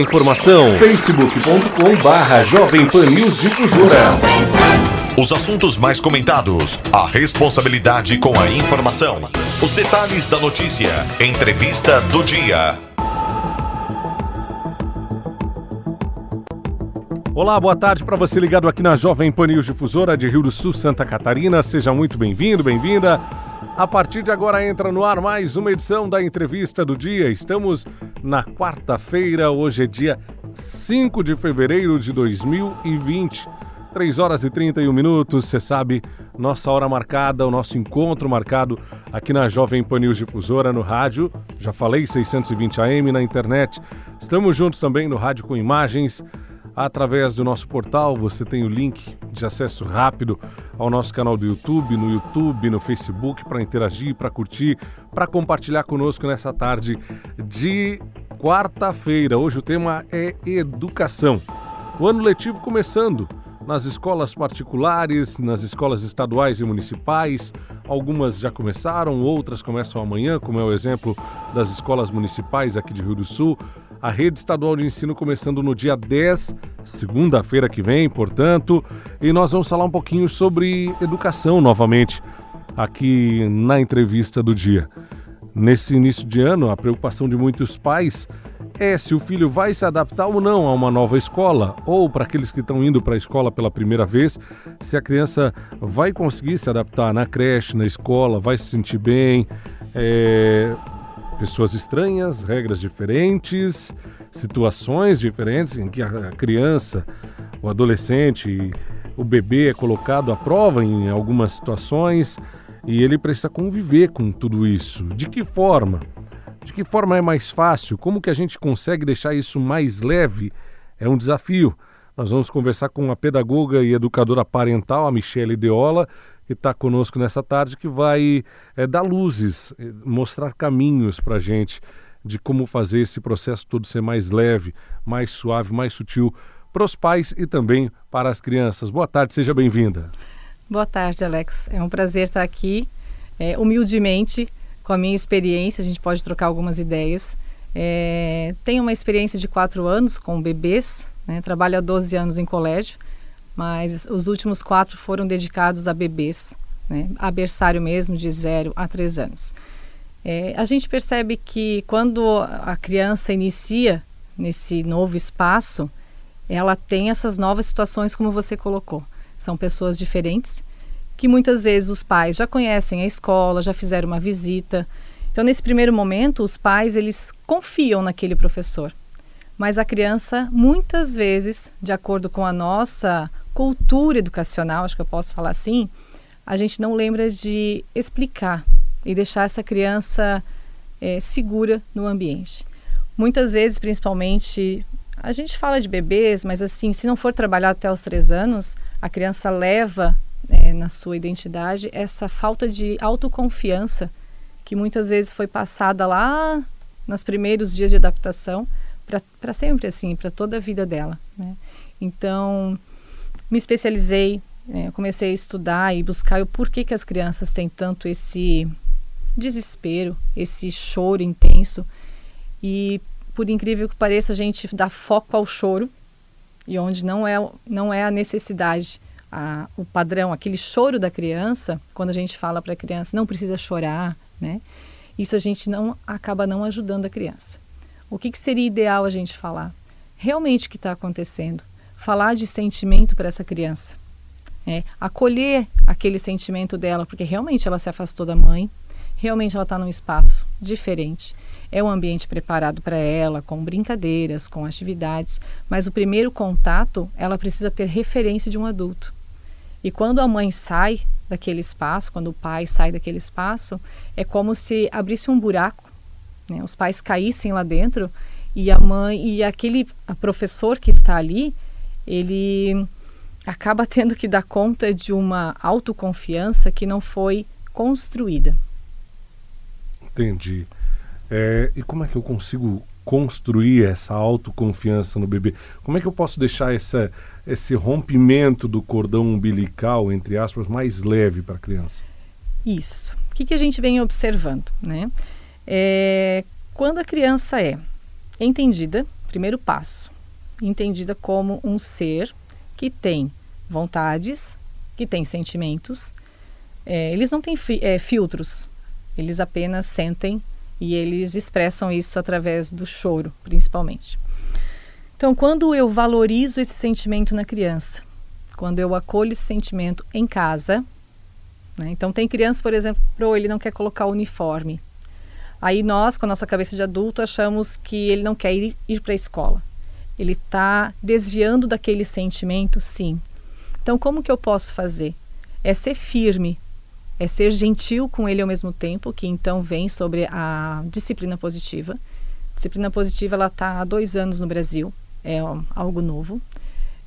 Informação facebook.com barra Jovem Pan News Difusora. Os assuntos mais comentados, a responsabilidade com a informação, os detalhes da notícia, entrevista do dia. Olá, boa tarde para você ligado aqui na Jovem Pan News Difusora de Rio do Sul, Santa Catarina. Seja muito bem-vindo, bem-vinda. A partir de agora entra no ar mais uma edição da entrevista do dia. Estamos na quarta-feira, hoje é dia 5 de fevereiro de 2020. 3 horas e 31 minutos, você sabe, nossa hora marcada, o nosso encontro marcado aqui na Jovem Pan News Difusora, no rádio. Já falei, 620 AM na internet. Estamos juntos também no rádio com imagens através do nosso portal. Você tem o link de acesso rápido ao nosso canal do YouTube, no YouTube, no Facebook, para interagir, para curtir, para compartilhar conosco nessa tarde de quarta-feira. Hoje o tema é educação. O ano letivo começando nas escolas particulares, nas escolas estaduais e municipais. Algumas já começaram, outras começam amanhã, como é o exemplo das escolas municipais aqui de Rio do Sul a rede estadual de ensino começando no dia 10, segunda-feira que vem, portanto, e nós vamos falar um pouquinho sobre educação novamente aqui na entrevista do dia. Nesse início de ano, a preocupação de muitos pais é se o filho vai se adaptar ou não a uma nova escola, ou para aqueles que estão indo para a escola pela primeira vez, se a criança vai conseguir se adaptar na creche, na escola, vai se sentir bem. É, pessoas estranhas, regras diferentes, situações diferentes em que a criança, o adolescente, o bebê é colocado à prova em algumas situações e ele precisa conviver com tudo isso. De que forma? De que forma é mais fácil? Como que a gente consegue deixar isso mais leve? É um desafio. Nós vamos conversar com a pedagoga e educadora parental, a Michele Deola, que está conosco nessa tarde, que vai é, dar luzes, eh, mostrar caminhos para a gente de como fazer esse processo todo ser mais leve, mais suave, mais sutil para os pais e também para as crianças. Boa tarde, seja bem-vinda. Boa tarde, Alex. É um prazer estar aqui, é, humildemente, com a minha experiência, a gente pode trocar algumas ideias. É, tenho uma experiência de quatro anos com bebês, né, trabalho há 12 anos em colégio mas os últimos quatro foram dedicados a bebês, né, a berçário mesmo, de 0 a 3 anos. É, a gente percebe que quando a criança inicia nesse novo espaço, ela tem essas novas situações, como você colocou. São pessoas diferentes, que muitas vezes os pais já conhecem a escola, já fizeram uma visita. Então, nesse primeiro momento, os pais eles confiam naquele professor. Mas a criança, muitas vezes, de acordo com a nossa cultura educacional, acho que eu posso falar assim, a gente não lembra de explicar e deixar essa criança é, segura no ambiente. Muitas vezes, principalmente, a gente fala de bebês, mas assim, se não for trabalhar até os três anos, a criança leva é, na sua identidade essa falta de autoconfiança que muitas vezes foi passada lá nos primeiros dias de adaptação para sempre assim, para toda a vida dela. Né? Então, me especializei, é, comecei a estudar e buscar o porquê que as crianças têm tanto esse desespero, esse choro intenso. E por incrível que pareça, a gente dá foco ao choro e onde não é não é a necessidade, a, o padrão, aquele choro da criança, quando a gente fala para a criança não precisa chorar, né? Isso a gente não acaba não ajudando a criança. O que, que seria ideal a gente falar? Realmente o que está acontecendo? Falar de sentimento para essa criança. É, acolher aquele sentimento dela, porque realmente ela se afastou da mãe, realmente ela está num espaço diferente. É um ambiente preparado para ela, com brincadeiras, com atividades, mas o primeiro contato ela precisa ter referência de um adulto. E quando a mãe sai daquele espaço, quando o pai sai daquele espaço, é como se abrisse um buraco, né? os pais caíssem lá dentro e a mãe e aquele professor que está ali ele acaba tendo que dar conta de uma autoconfiança que não foi construída. Entendi. É, e como é que eu consigo construir essa autoconfiança no bebê? Como é que eu posso deixar essa, esse rompimento do cordão umbilical, entre aspas, mais leve para a criança? Isso. O que, que a gente vem observando, né? É, quando a criança é entendida, Primeiro passo, entendida como um ser que tem vontades, que tem sentimentos. É, eles não têm fi é, filtros, eles apenas sentem e eles expressam isso através do choro, principalmente. Então, quando eu valorizo esse sentimento na criança, quando eu acolho esse sentimento em casa, né? então tem criança, por exemplo, ele não quer colocar o uniforme. Aí nós, com a nossa cabeça de adulto, achamos que ele não quer ir, ir para a escola. Ele está desviando daquele sentimento, sim. Então, como que eu posso fazer? É ser firme, é ser gentil com ele ao mesmo tempo, que então vem sobre a disciplina positiva. Disciplina positiva ela está há dois anos no Brasil, é algo novo.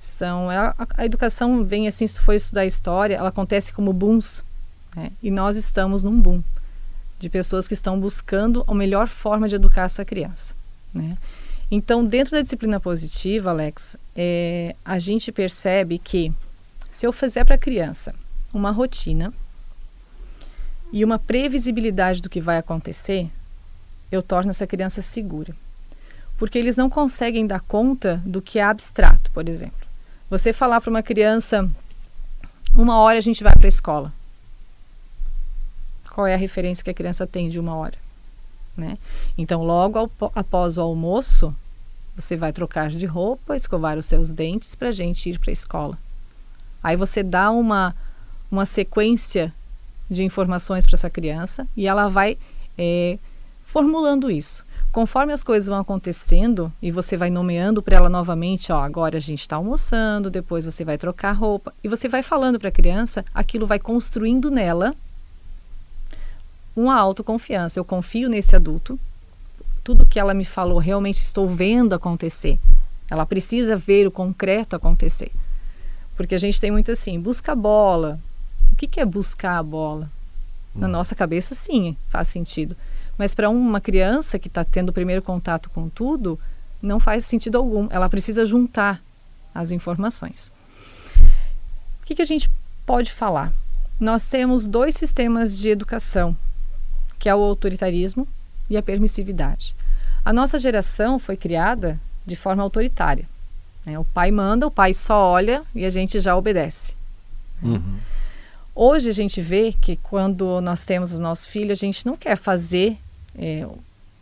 São a, a educação vem assim, se for estudar história, ela acontece como booms, né? e nós estamos num boom de pessoas que estão buscando a melhor forma de educar essa criança. Né? Então, dentro da disciplina positiva, Alex, é, a gente percebe que se eu fizer para a criança uma rotina e uma previsibilidade do que vai acontecer, eu torno essa criança segura. Porque eles não conseguem dar conta do que é abstrato, por exemplo. Você falar para uma criança, uma hora a gente vai para a escola qual é a referência que a criança tem de uma hora. Né? Então, logo ao, após o almoço, você vai trocar de roupa, escovar os seus dentes para a gente ir para a escola. Aí você dá uma, uma sequência de informações para essa criança e ela vai é, formulando isso. Conforme as coisas vão acontecendo e você vai nomeando para ela novamente, ó, agora a gente está almoçando, depois você vai trocar roupa e você vai falando para a criança, aquilo vai construindo nela uma autoconfiança. Eu confio nesse adulto. Tudo que ela me falou realmente estou vendo acontecer. Ela precisa ver o concreto acontecer. Porque a gente tem muito assim, busca a bola. O que, que é buscar a bola? Na hum. nossa cabeça, sim, faz sentido. Mas para uma criança que está tendo o primeiro contato com tudo, não faz sentido algum. Ela precisa juntar as informações. O que, que a gente pode falar? Nós temos dois sistemas de educação que é o autoritarismo e a permissividade. A nossa geração foi criada de forma autoritária. Né? O pai manda, o pai só olha e a gente já obedece. Uhum. Hoje a gente vê que quando nós temos os nossos filhos, a gente não quer fazer é,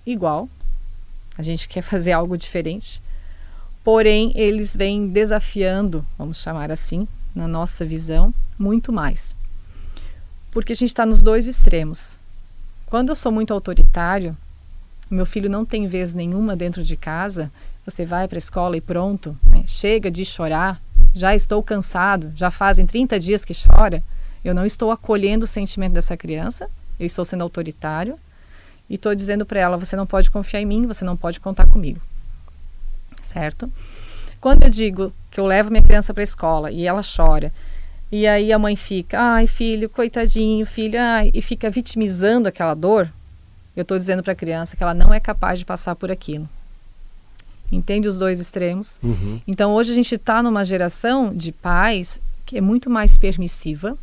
igual, a gente quer fazer algo diferente. Porém, eles vêm desafiando, vamos chamar assim, na nossa visão, muito mais. Porque a gente está nos dois extremos. Quando eu sou muito autoritário, meu filho não tem vez nenhuma dentro de casa, você vai para a escola e pronto, né? chega de chorar, já estou cansado, já fazem 30 dias que chora, eu não estou acolhendo o sentimento dessa criança, eu estou sendo autoritário e estou dizendo para ela: você não pode confiar em mim, você não pode contar comigo. Certo? Quando eu digo que eu levo minha criança para a escola e ela chora, e aí a mãe fica, ai filho, coitadinho, filho, ai, e fica vitimizando aquela dor. Eu estou dizendo para a criança que ela não é capaz de passar por aquilo. Entende os dois extremos? Uhum. Então hoje a gente está numa geração de pais que é muito mais permissiva.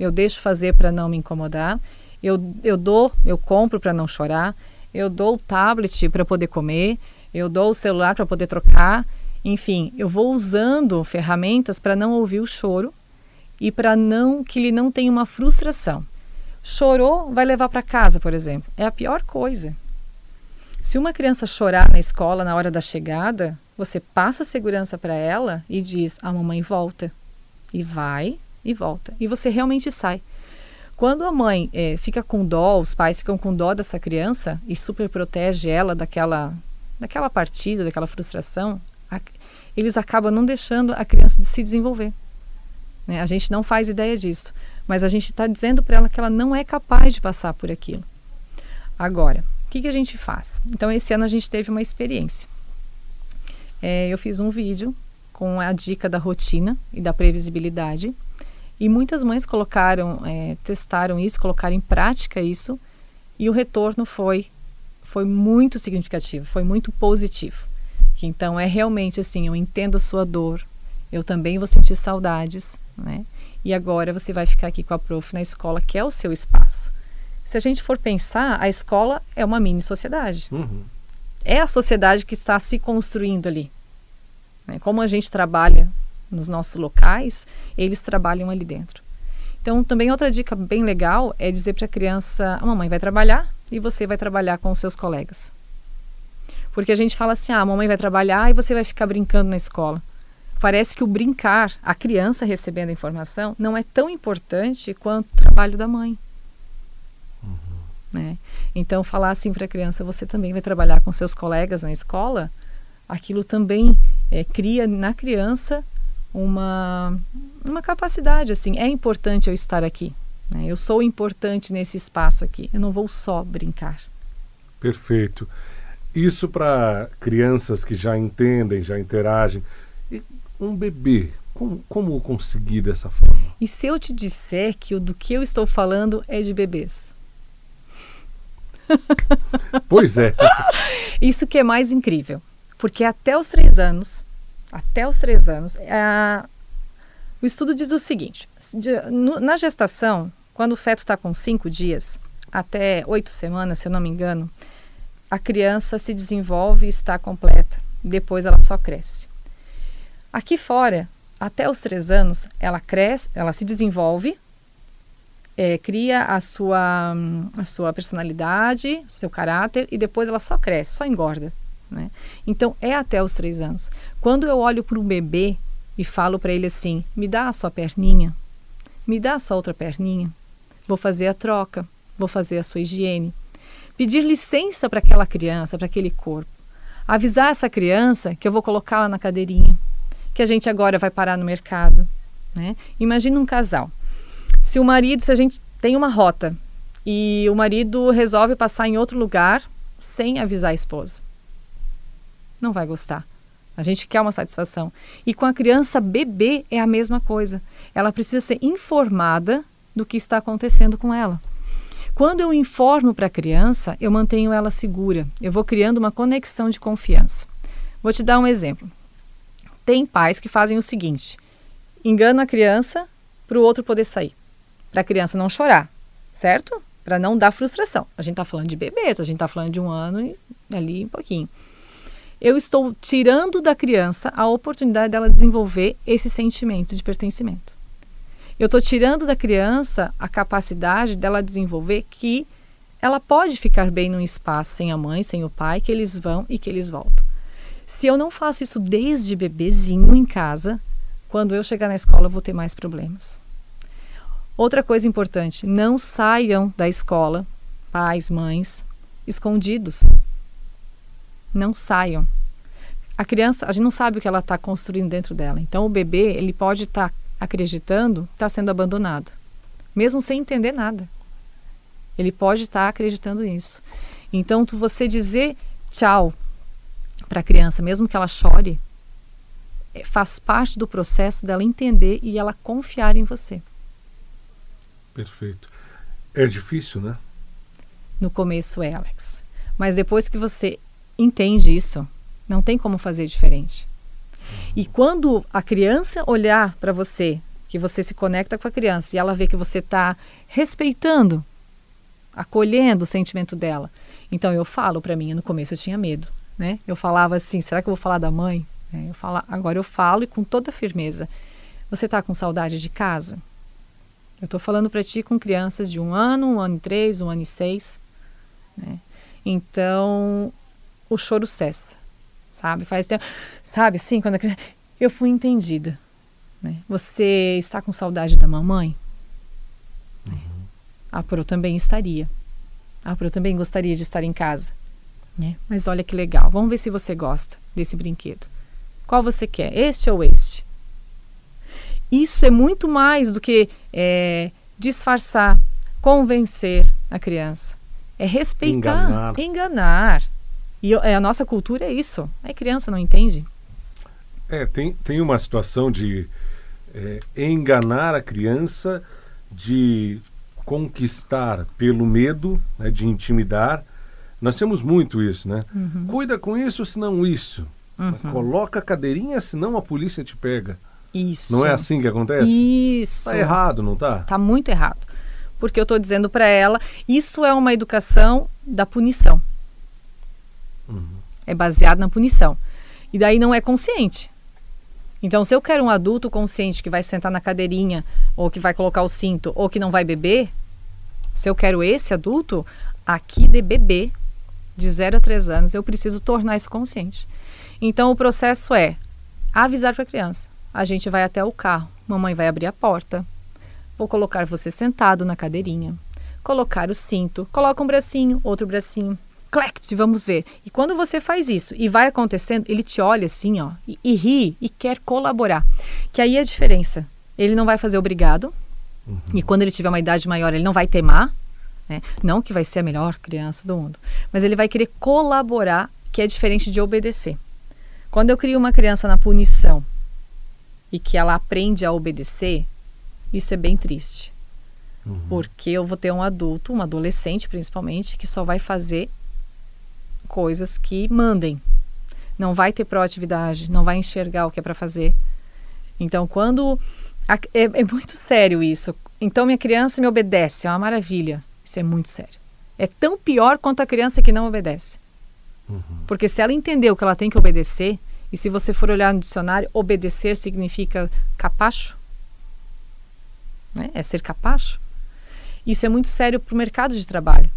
Eu deixo fazer para não me incomodar. Eu, eu dou, eu compro para não chorar. Eu dou o tablet para poder comer. Eu dou o celular para poder trocar. Enfim, eu vou usando ferramentas para não ouvir o choro e para não que ele não tenha uma frustração. Chorou, vai levar para casa, por exemplo. É a pior coisa. Se uma criança chorar na escola na hora da chegada, você passa a segurança para ela e diz: "A mamãe volta". E vai e volta. E você realmente sai. Quando a mãe é, fica com dó, os pais ficam com dó dessa criança e super protege ela daquela, daquela partida, daquela frustração, eles acabam não deixando a criança de se desenvolver. Né? A gente não faz ideia disso, mas a gente está dizendo para ela que ela não é capaz de passar por aquilo. Agora, o que, que a gente faz? Então, esse ano a gente teve uma experiência. É, eu fiz um vídeo com a dica da rotina e da previsibilidade. E muitas mães colocaram, é, testaram isso, colocaram em prática isso, e o retorno foi, foi muito significativo, foi muito positivo. Então é realmente assim, eu entendo a sua dor, eu também vou sentir saudades, né? E agora você vai ficar aqui com a prof na escola, que é o seu espaço. Se a gente for pensar, a escola é uma mini sociedade. Uhum. é a sociedade que está se construindo ali. Né? Como a gente trabalha nos nossos locais, eles trabalham ali dentro. Então, também outra dica bem legal é dizer para a criança: a mamãe vai trabalhar e você vai trabalhar com os seus colegas. Porque a gente fala assim: ah, a mamãe vai trabalhar e você vai ficar brincando na escola. Parece que o brincar, a criança recebendo a informação, não é tão importante quanto o trabalho da mãe. Uhum. Né? Então, falar assim para a criança: você também vai trabalhar com seus colegas na escola, aquilo também é, cria na criança uma, uma capacidade, assim, é importante eu estar aqui. Né? Eu sou importante nesse espaço aqui. Eu não vou só brincar. Perfeito. Isso para crianças que já entendem, já interagem. E um bebê, como, como conseguir dessa forma? E se eu te disser que o do que eu estou falando é de bebês? Pois é. Isso que é mais incrível. Porque até os três anos, até os três anos. É, o estudo diz o seguinte: de, no, na gestação, quando o feto está com cinco dias, até oito semanas, se eu não me engano, a criança se desenvolve e está completa. Depois ela só cresce. Aqui fora, até os três anos, ela cresce, ela se desenvolve, é, cria a sua, a sua personalidade, seu caráter e depois ela só cresce, só engorda. Né? Então é até os três anos. Quando eu olho para um bebê e falo para ele assim: me dá a sua perninha, me dá a sua outra perninha, vou fazer a troca, vou fazer a sua higiene. Pedir licença para aquela criança, para aquele corpo. Avisar essa criança que eu vou colocá-la na cadeirinha, que a gente agora vai parar no mercado. Né? Imagina um casal. Se o marido, se a gente tem uma rota e o marido resolve passar em outro lugar sem avisar a esposa não vai gostar. A gente quer uma satisfação. E com a criança bebê é a mesma coisa. Ela precisa ser informada do que está acontecendo com ela. Quando eu informo para a criança, eu mantenho ela segura. Eu vou criando uma conexão de confiança. Vou te dar um exemplo. Tem pais que fazem o seguinte: engana a criança para o outro poder sair, para a criança não chorar, certo? Para não dar frustração. A gente está falando de bebês, a gente está falando de um ano e ali um pouquinho eu estou tirando da criança a oportunidade dela desenvolver esse sentimento de pertencimento. Eu estou tirando da criança a capacidade dela desenvolver que ela pode ficar bem num espaço sem a mãe, sem o pai, que eles vão e que eles voltam. Se eu não faço isso desde bebezinho em casa, quando eu chegar na escola eu vou ter mais problemas. Outra coisa importante, não saiam da escola, pais, mães, escondidos. Não saiam a criança, a gente não sabe o que ela está construindo dentro dela. Então, o bebê, ele pode estar tá acreditando está sendo abandonado, mesmo sem entender nada. Ele pode estar tá acreditando nisso. Então, tu, você dizer tchau para a criança, mesmo que ela chore, é, faz parte do processo dela entender e ela confiar em você. Perfeito. É difícil, né? No começo é, Alex. Mas depois que você entende isso, não tem como fazer diferente. E quando a criança olhar para você, que você se conecta com a criança e ela vê que você está respeitando, acolhendo o sentimento dela. Então eu falo para mim, no começo eu tinha medo, né? Eu falava assim, será que eu vou falar da mãe? É, eu falo, agora eu falo e com toda firmeza. Você está com saudade de casa? Eu estou falando para ti com crianças de um ano, um ano e três, um ano e seis. Né? Então o choro cessa sabe? Faz tempo, sabe? Assim, quando eu fui entendida. Né? Você está com saudade da mamãe? Uhum. A Pro também estaria. A Pro também gostaria de estar em casa. Né? Mas olha que legal. Vamos ver se você gosta desse brinquedo. Qual você quer? Este ou este? Isso é muito mais do que é, disfarçar, convencer a criança. É respeitar, enganar. enganar. E é, a nossa cultura é isso. A criança não entende. É, tem, tem uma situação de é, enganar a criança, de conquistar pelo medo, né, de intimidar. Nós temos muito isso, né? Uhum. Cuida com isso, senão isso. Uhum. Coloca a cadeirinha, senão a polícia te pega. Isso. Não é assim que acontece? Isso. Tá errado, não tá? Tá muito errado. Porque eu estou dizendo para ela, isso é uma educação da punição. É baseado na punição. E daí não é consciente. Então, se eu quero um adulto consciente que vai sentar na cadeirinha, ou que vai colocar o cinto, ou que não vai beber, se eu quero esse adulto, aqui de bebê, de 0 a 3 anos, eu preciso tornar isso consciente. Então, o processo é avisar para a criança: a gente vai até o carro, mamãe vai abrir a porta, vou colocar você sentado na cadeirinha, colocar o cinto, coloca um bracinho, outro bracinho, clect, vamos ver. E quando você faz isso e vai acontecendo, ele te olha assim, ó, e, e ri e quer colaborar. Que aí é a diferença. Ele não vai fazer obrigado. Uhum. E quando ele tiver uma idade maior, ele não vai temar. Né? Não que vai ser a melhor criança do mundo, mas ele vai querer colaborar, que é diferente de obedecer. Quando eu crio uma criança na punição e que ela aprende a obedecer, isso é bem triste. Uhum. Porque eu vou ter um adulto, um adolescente principalmente, que só vai fazer coisas que mandem. Não vai ter proatividade, não vai enxergar o que é para fazer. Então, quando. A, é, é, muito sério isso. Então, minha criança me obedece, é uma maravilha. Isso é muito sério. É tão pior quanto a criança que não obedece. Uhum. Porque se ela entendeu que ela tem que obedecer, e se você for olhar no dicionário, obedecer significa capacho, né? é ser capacho. Isso é muito sério para o mercado de trabalho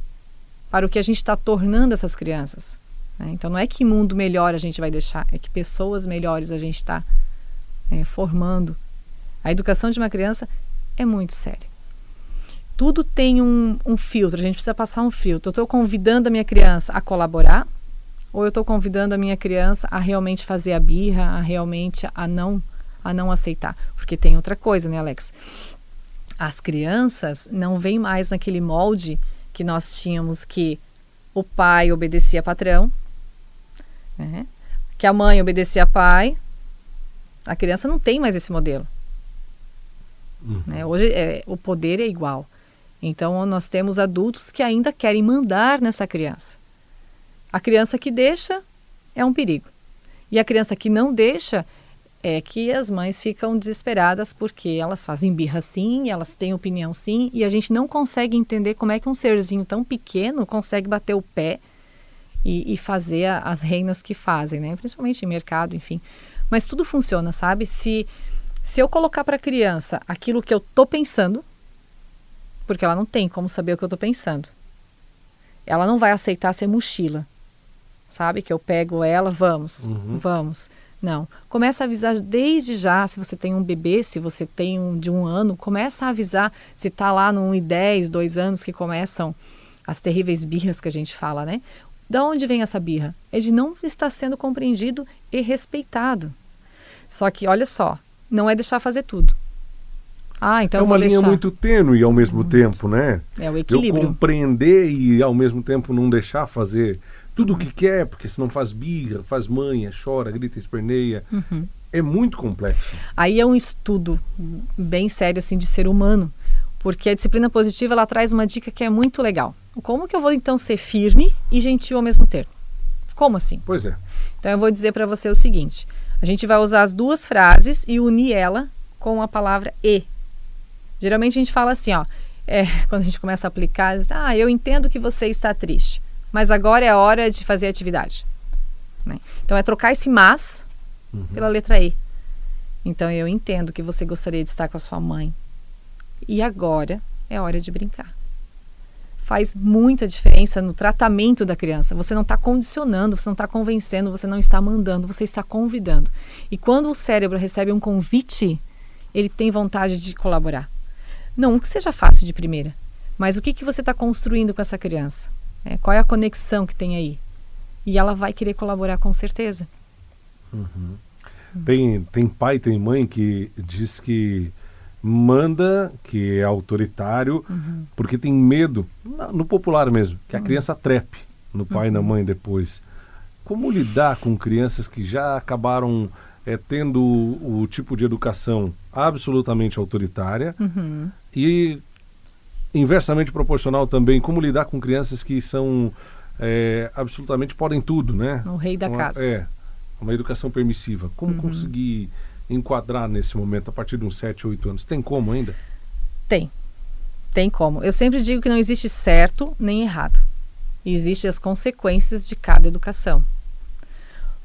para o que a gente está tornando essas crianças. Né? Então, não é que mundo melhor a gente vai deixar, é que pessoas melhores a gente está é, formando. A educação de uma criança é muito séria. Tudo tem um, um filtro, a gente precisa passar um filtro. Eu estou convidando a minha criança a colaborar ou eu estou convidando a minha criança a realmente fazer a birra, a realmente a não, a não aceitar? Porque tem outra coisa, né, Alex? As crianças não vêm mais naquele molde que nós tínhamos que o pai obedecia patrão, né? que a mãe obedecia pai. A criança não tem mais esse modelo. Uhum. Né? Hoje é, o poder é igual. Então nós temos adultos que ainda querem mandar nessa criança. A criança que deixa é um perigo. E a criança que não deixa é que as mães ficam desesperadas porque elas fazem birra sim, elas têm opinião sim, e a gente não consegue entender como é que um serzinho tão pequeno consegue bater o pé e, e fazer a, as reinas que fazem, né? Principalmente em mercado, enfim. Mas tudo funciona, sabe? Se, se eu colocar para a criança aquilo que eu tô pensando, porque ela não tem como saber o que eu tô pensando, ela não vai aceitar ser mochila, sabe? Que eu pego ela, vamos, uhum. vamos não. Começa a avisar desde já, se você tem um bebê, se você tem um de um ano, começa a avisar se está lá no 1 e 10, 2 anos que começam as terríveis birras que a gente fala, né? Da onde vem essa birra? É de não estar sendo compreendido e respeitado. Só que, olha só, não é deixar fazer tudo. Ah, então é uma linha deixar. muito tênue ao mesmo muito. tempo, né? É o equilíbrio. Eu compreender e ao mesmo tempo não deixar fazer tudo o que quer, porque senão faz birra, faz manha, chora, grita, esperneia. Uhum. É muito complexo. Aí é um estudo bem sério assim de ser humano, porque a disciplina positiva ela traz uma dica que é muito legal. Como que eu vou então ser firme e gentil ao mesmo tempo? Como assim? Pois é. Então eu vou dizer para você o seguinte: a gente vai usar as duas frases e unir ela com a palavra e. Geralmente a gente fala assim, ó, é, quando a gente começa a aplicar, diz, ah, eu entendo que você está triste mas agora é a hora de fazer atividade. Né? Então é trocar esse mas uhum. pela letra E. Então eu entendo que você gostaria de estar com a sua mãe. E agora é hora de brincar. Faz muita diferença no tratamento da criança. Você não está condicionando, você não está convencendo, você não está mandando, você está convidando. E quando o cérebro recebe um convite, ele tem vontade de colaborar. Não que seja fácil de primeira, mas o que, que você está construindo com essa criança? É, qual é a conexão que tem aí? E ela vai querer colaborar com certeza. Uhum. Tem, tem pai, tem mãe que diz que manda, que é autoritário, uhum. porque tem medo, no popular mesmo, que a uhum. criança trepe no pai e na uhum. mãe depois. Como lidar com crianças que já acabaram é, tendo o, o, tipo de educação absolutamente autoritária uhum. e inversamente proporcional também, como lidar com crianças que são é, absolutamente podem tudo, né? O rei da uma, casa. É, uma educação permissiva. Como uhum. conseguir enquadrar nesse momento a partir de uns 7, 8 anos? Tem como ainda? Tem. Tem como. Eu sempre digo que não existe certo nem errado. Existem as consequências de cada educação.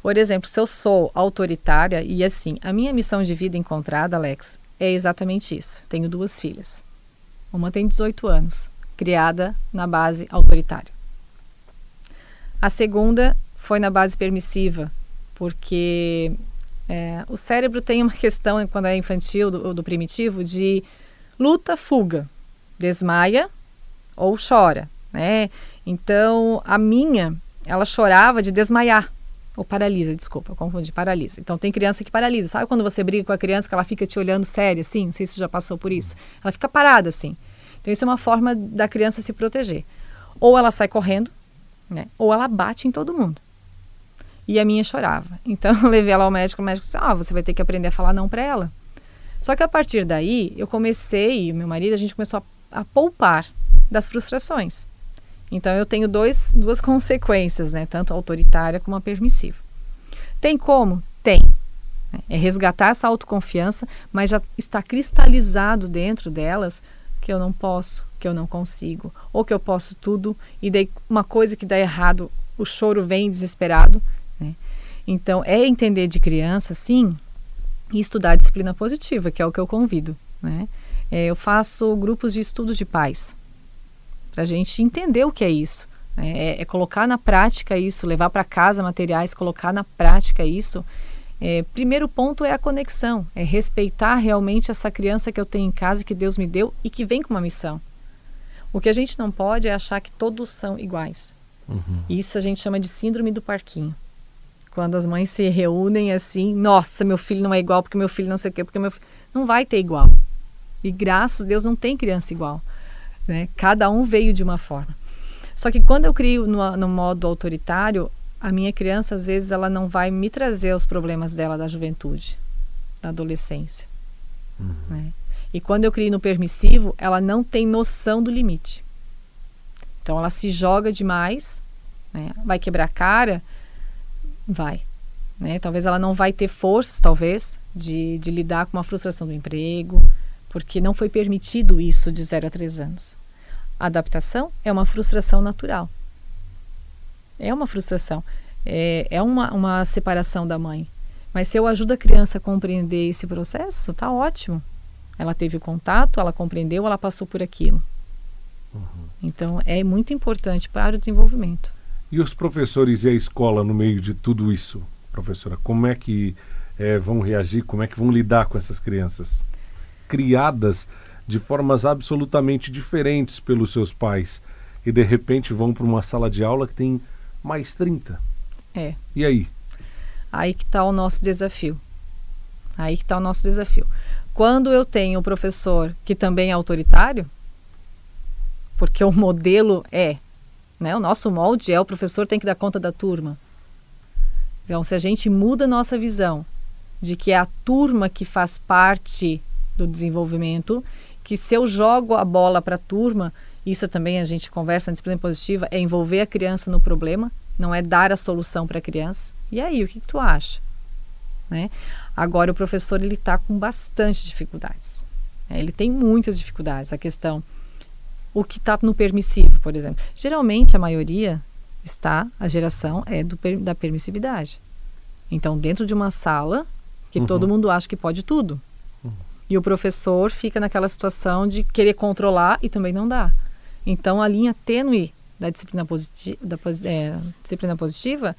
Por exemplo, se eu sou autoritária e assim, a minha missão de vida encontrada, Alex, é exatamente isso. Tenho duas filhas. Uma tem 18 anos, criada na base autoritária. A segunda foi na base permissiva, porque é, o cérebro tem uma questão, quando é infantil, do, do primitivo, de luta, fuga, desmaia ou chora, né? Então, a minha, ela chorava de desmaiar. Ou paralisa, desculpa, confundi, paralisa. Então tem criança que paralisa. Sabe quando você briga com a criança que ela fica te olhando séria, assim? Não sei se você já passou por isso. Ela fica parada, assim. Então isso é uma forma da criança se proteger. Ou ela sai correndo, né? Ou ela bate em todo mundo. E a minha chorava. Então eu levei ela ao médico, o médico disse: "Ah, você vai ter que aprender a falar não para ela". Só que a partir daí, eu comecei, meu marido, a gente começou a, a poupar das frustrações. Então eu tenho dois, duas consequências, né? Tanto autoritária como a permissiva. Tem como? Tem. É resgatar essa autoconfiança, mas já está cristalizado dentro delas que eu não posso, que eu não consigo, ou que eu posso tudo e daí uma coisa que dá errado, o choro vem desesperado. Né? Então é entender de criança, sim, e estudar disciplina positiva, que é o que eu convido. Né? É, eu faço grupos de estudo de pais para a gente entender o que é isso. Né? É, é, colocar na prática isso, levar para casa materiais, colocar na prática isso. É, primeiro ponto é a conexão, é respeitar realmente essa criança que eu tenho em casa, que Deus me deu e que vem com uma missão. O que a gente não pode é achar que todos são iguais. Uhum. Isso a gente chama de síndrome do parquinho. Quando as mães se reúnem assim, nossa, meu filho não é igual porque meu filho não sei o quê, porque meu filho... não vai ter igual. E graças a Deus não tem criança igual. Né? Cada um veio de uma forma. Só que quando eu crio no, no modo autoritário, a minha criança, às vezes, ela não vai me trazer os problemas dela da juventude, da adolescência. Uhum. Né? E quando eu crio no permissivo, ela não tem noção do limite. Então, ela se joga demais, né? vai quebrar a cara, vai. Né? Talvez ela não vai ter forças, talvez, de, de lidar com uma frustração do emprego, porque não foi permitido isso de 0 a 3 anos. A adaptação é uma frustração natural. É uma frustração. É, é uma, uma separação da mãe. Mas se eu ajudo a criança a compreender esse processo, tá ótimo. Ela teve contato, ela compreendeu, ela passou por aquilo. Uhum. Então é muito importante para o desenvolvimento. E os professores e a escola no meio de tudo isso, professora, como é que é, vão reagir, como é que vão lidar com essas crianças? Criadas de formas absolutamente diferentes pelos seus pais e de repente vão para uma sala de aula que tem mais 30. É. E aí? Aí que está o nosso desafio. Aí que está o nosso desafio. Quando eu tenho o professor que também é autoritário, porque o modelo é, né, o nosso molde é o professor tem que dar conta da turma. Então, se a gente muda a nossa visão de que é a turma que faz parte do desenvolvimento, que se eu jogo a bola para a turma, isso também a gente conversa na disciplina positiva, é envolver a criança no problema, não é dar a solução para a criança. E aí, o que, que tu acha? Né? Agora, o professor ele está com bastante dificuldades. É, ele tem muitas dificuldades. A questão, o que está no permissivo, por exemplo. Geralmente, a maioria está, a geração é do, da permissividade. Então, dentro de uma sala, que uhum. todo mundo acha que pode tudo. E o professor fica naquela situação de querer controlar e também não dá. Então, a linha tênue da disciplina, positi da, é, disciplina positiva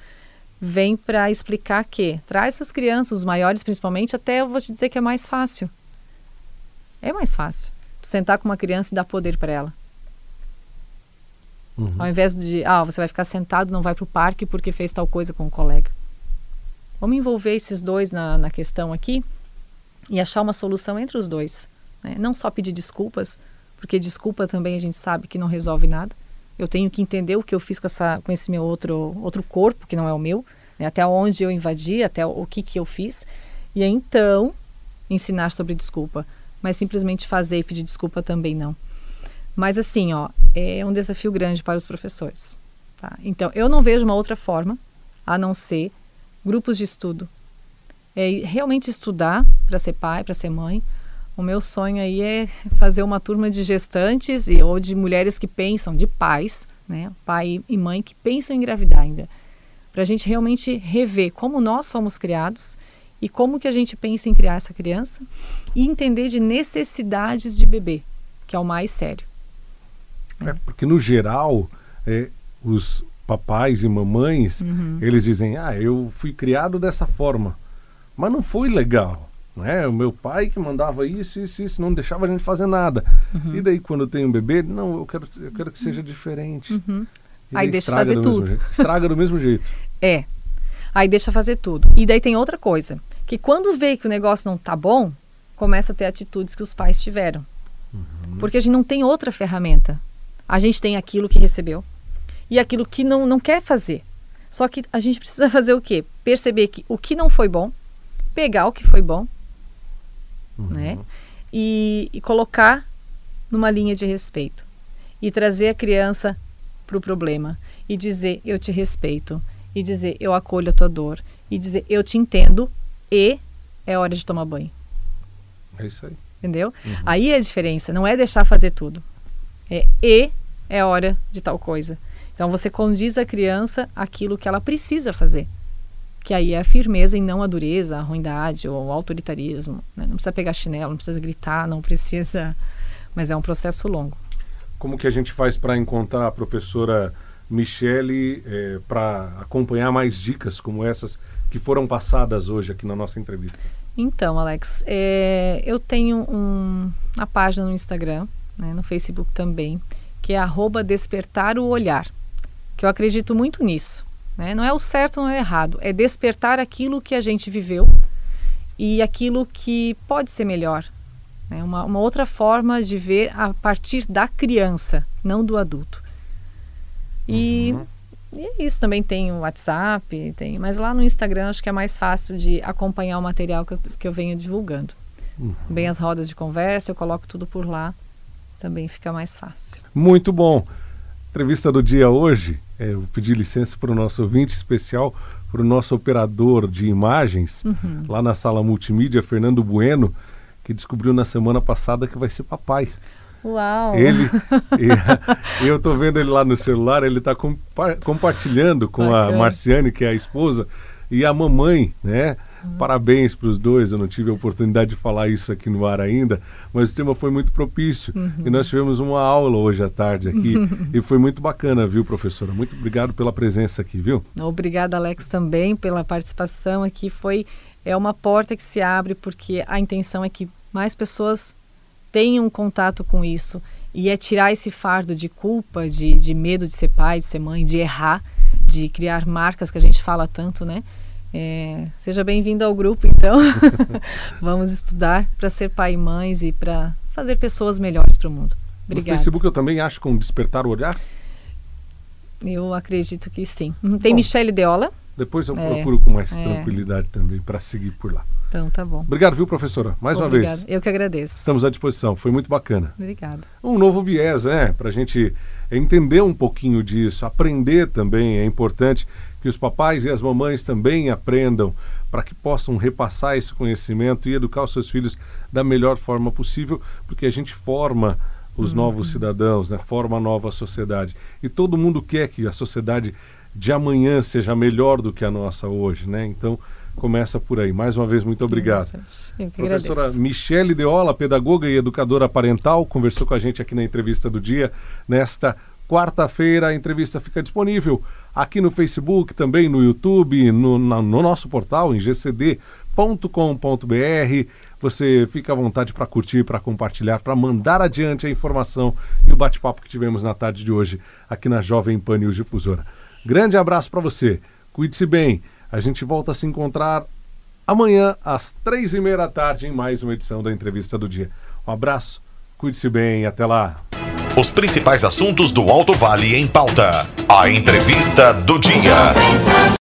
vem para explicar que traz essas crianças, os maiores principalmente, até eu vou te dizer que é mais fácil. É mais fácil. sentar com uma criança e dar poder para ela. Uhum. Ao invés de, ah, você vai ficar sentado, não vai para o parque porque fez tal coisa com o colega. Vamos envolver esses dois na, na questão aqui e achar uma solução entre os dois. Né? Não só pedir desculpas, porque desculpa também a gente sabe que não resolve nada. Eu tenho que entender o que eu fiz com, essa, com esse meu outro, outro corpo, que não é o meu, né? até onde eu invadi, até o que, que eu fiz. E então, ensinar sobre desculpa. Mas simplesmente fazer e pedir desculpa também não. Mas assim, ó, é um desafio grande para os professores. Tá? Então, eu não vejo uma outra forma a não ser grupos de estudo é realmente estudar para ser pai, para ser mãe. O meu sonho aí é fazer uma turma de gestantes e, ou de mulheres que pensam, de pais, né, pai e mãe que pensam em engravidar ainda. para a gente realmente rever como nós somos criados e como que a gente pensa em criar essa criança e entender de necessidades de bebê, que é o mais sério. É, porque no geral, é, os papais e mamães, uhum. eles dizem, ah, eu fui criado dessa forma, mas não foi legal. Né? O meu pai que mandava isso, isso, isso, não deixava a gente fazer nada. Uhum. E daí quando tem um bebê, não, eu quero, eu quero que seja diferente. Uhum. Aí deixa fazer tudo. Estraga do mesmo jeito. É. Aí deixa fazer tudo. E daí tem outra coisa, que quando vê que o negócio não tá bom, começa a ter atitudes que os pais tiveram. Uhum. Porque a gente não tem outra ferramenta. A gente tem aquilo que recebeu e aquilo que não, não quer fazer. Só que a gente precisa fazer o quê? Perceber que o que não foi bom, pegar o que foi bom, uhum. né? E, e colocar numa linha de respeito. E trazer a criança para o problema. E dizer, eu te respeito e dizer eu acolho a tua dor e dizer eu te entendo e é hora de tomar banho. É isso aí. Entendeu? Uhum. Aí é a diferença, não é deixar fazer tudo. É e é hora de tal coisa. Então você condiz a criança aquilo que ela precisa fazer. Que aí é a firmeza e não a dureza, a ruindade ou o autoritarismo. Né? Não precisa pegar chinelo, não precisa gritar, não precisa. Mas é um processo longo. Como que a gente faz para encontrar a professora Michele é, para acompanhar mais dicas como essas que foram passadas hoje aqui na nossa entrevista? Então, Alex, é, eu tenho um, uma página no Instagram, né, no Facebook também, que é arroba despertar o olhar, que eu acredito muito nisso. Né? Não é o certo, não é o errado, é despertar aquilo que a gente viveu e aquilo que pode ser melhor. Né? Uma, uma outra forma de ver a partir da criança, não do adulto. E, uhum. e é isso, também tem o WhatsApp, tem, mas lá no Instagram acho que é mais fácil de acompanhar o material que eu, que eu venho divulgando. Uhum. Bem as rodas de conversa, eu coloco tudo por lá, também fica mais fácil. Muito bom. Entrevista do dia hoje, é, eu pedi licença para o nosso ouvinte especial, para o nosso operador de imagens, uhum. lá na sala multimídia, Fernando Bueno, que descobriu na semana passada que vai ser papai. Uau! Ele, eu estou vendo ele lá no celular, ele está compa compartilhando com Bacana. a Marciane, que é a esposa, e a mamãe, né? Uhum. Parabéns para os dois, eu não tive a oportunidade de falar isso aqui no ar ainda, mas o tema foi muito propício. Uhum. E nós tivemos uma aula hoje à tarde aqui e foi muito bacana, viu, professora? Muito obrigado pela presença aqui, viu? Obrigada, Alex, também pela participação aqui. Foi é uma porta que se abre porque a intenção é que mais pessoas tenham contato com isso e é tirar esse fardo de culpa, de, de medo de ser pai, de ser mãe, de errar, de criar marcas que a gente fala tanto, né? É, seja bem-vindo ao grupo, então. Vamos estudar para ser pai e mães e para fazer pessoas melhores para o mundo. Obrigada. No Facebook eu também acho com despertar o olhar. Eu acredito que sim. Tem Bom, Michele Deola. Depois eu é, procuro com mais é. tranquilidade também para seguir por lá. Então, tá bom. Obrigado, viu, professora? Mais Obrigado. uma vez. Eu que agradeço. Estamos à disposição. Foi muito bacana. Obrigada. Um novo viés, né? Para a gente entender um pouquinho disso, aprender também. É importante que os papais e as mamães também aprendam para que possam repassar esse conhecimento e educar os seus filhos da melhor forma possível, porque a gente forma os uhum. novos cidadãos, né? forma a nova sociedade. E todo mundo quer que a sociedade de amanhã seja melhor do que a nossa hoje, né? Então, começa por aí. Mais uma vez, muito obrigado. Professora agradeço. Michele Deola, pedagoga e educadora parental, conversou com a gente aqui na entrevista do dia. Nesta quarta-feira, a entrevista fica disponível aqui no Facebook, também no YouTube, no, na, no nosso portal, em gcd.com.br. Você fica à vontade para curtir, para compartilhar, para mandar adiante a informação e o bate-papo que tivemos na tarde de hoje aqui na Jovem Pan News Difusora. Grande abraço para você. Cuide-se bem. A gente volta a se encontrar amanhã às três e meia da tarde em mais uma edição da Entrevista do Dia. Um abraço, cuide-se bem e até lá. Os principais assuntos do Alto Vale em pauta. A Entrevista do Dia.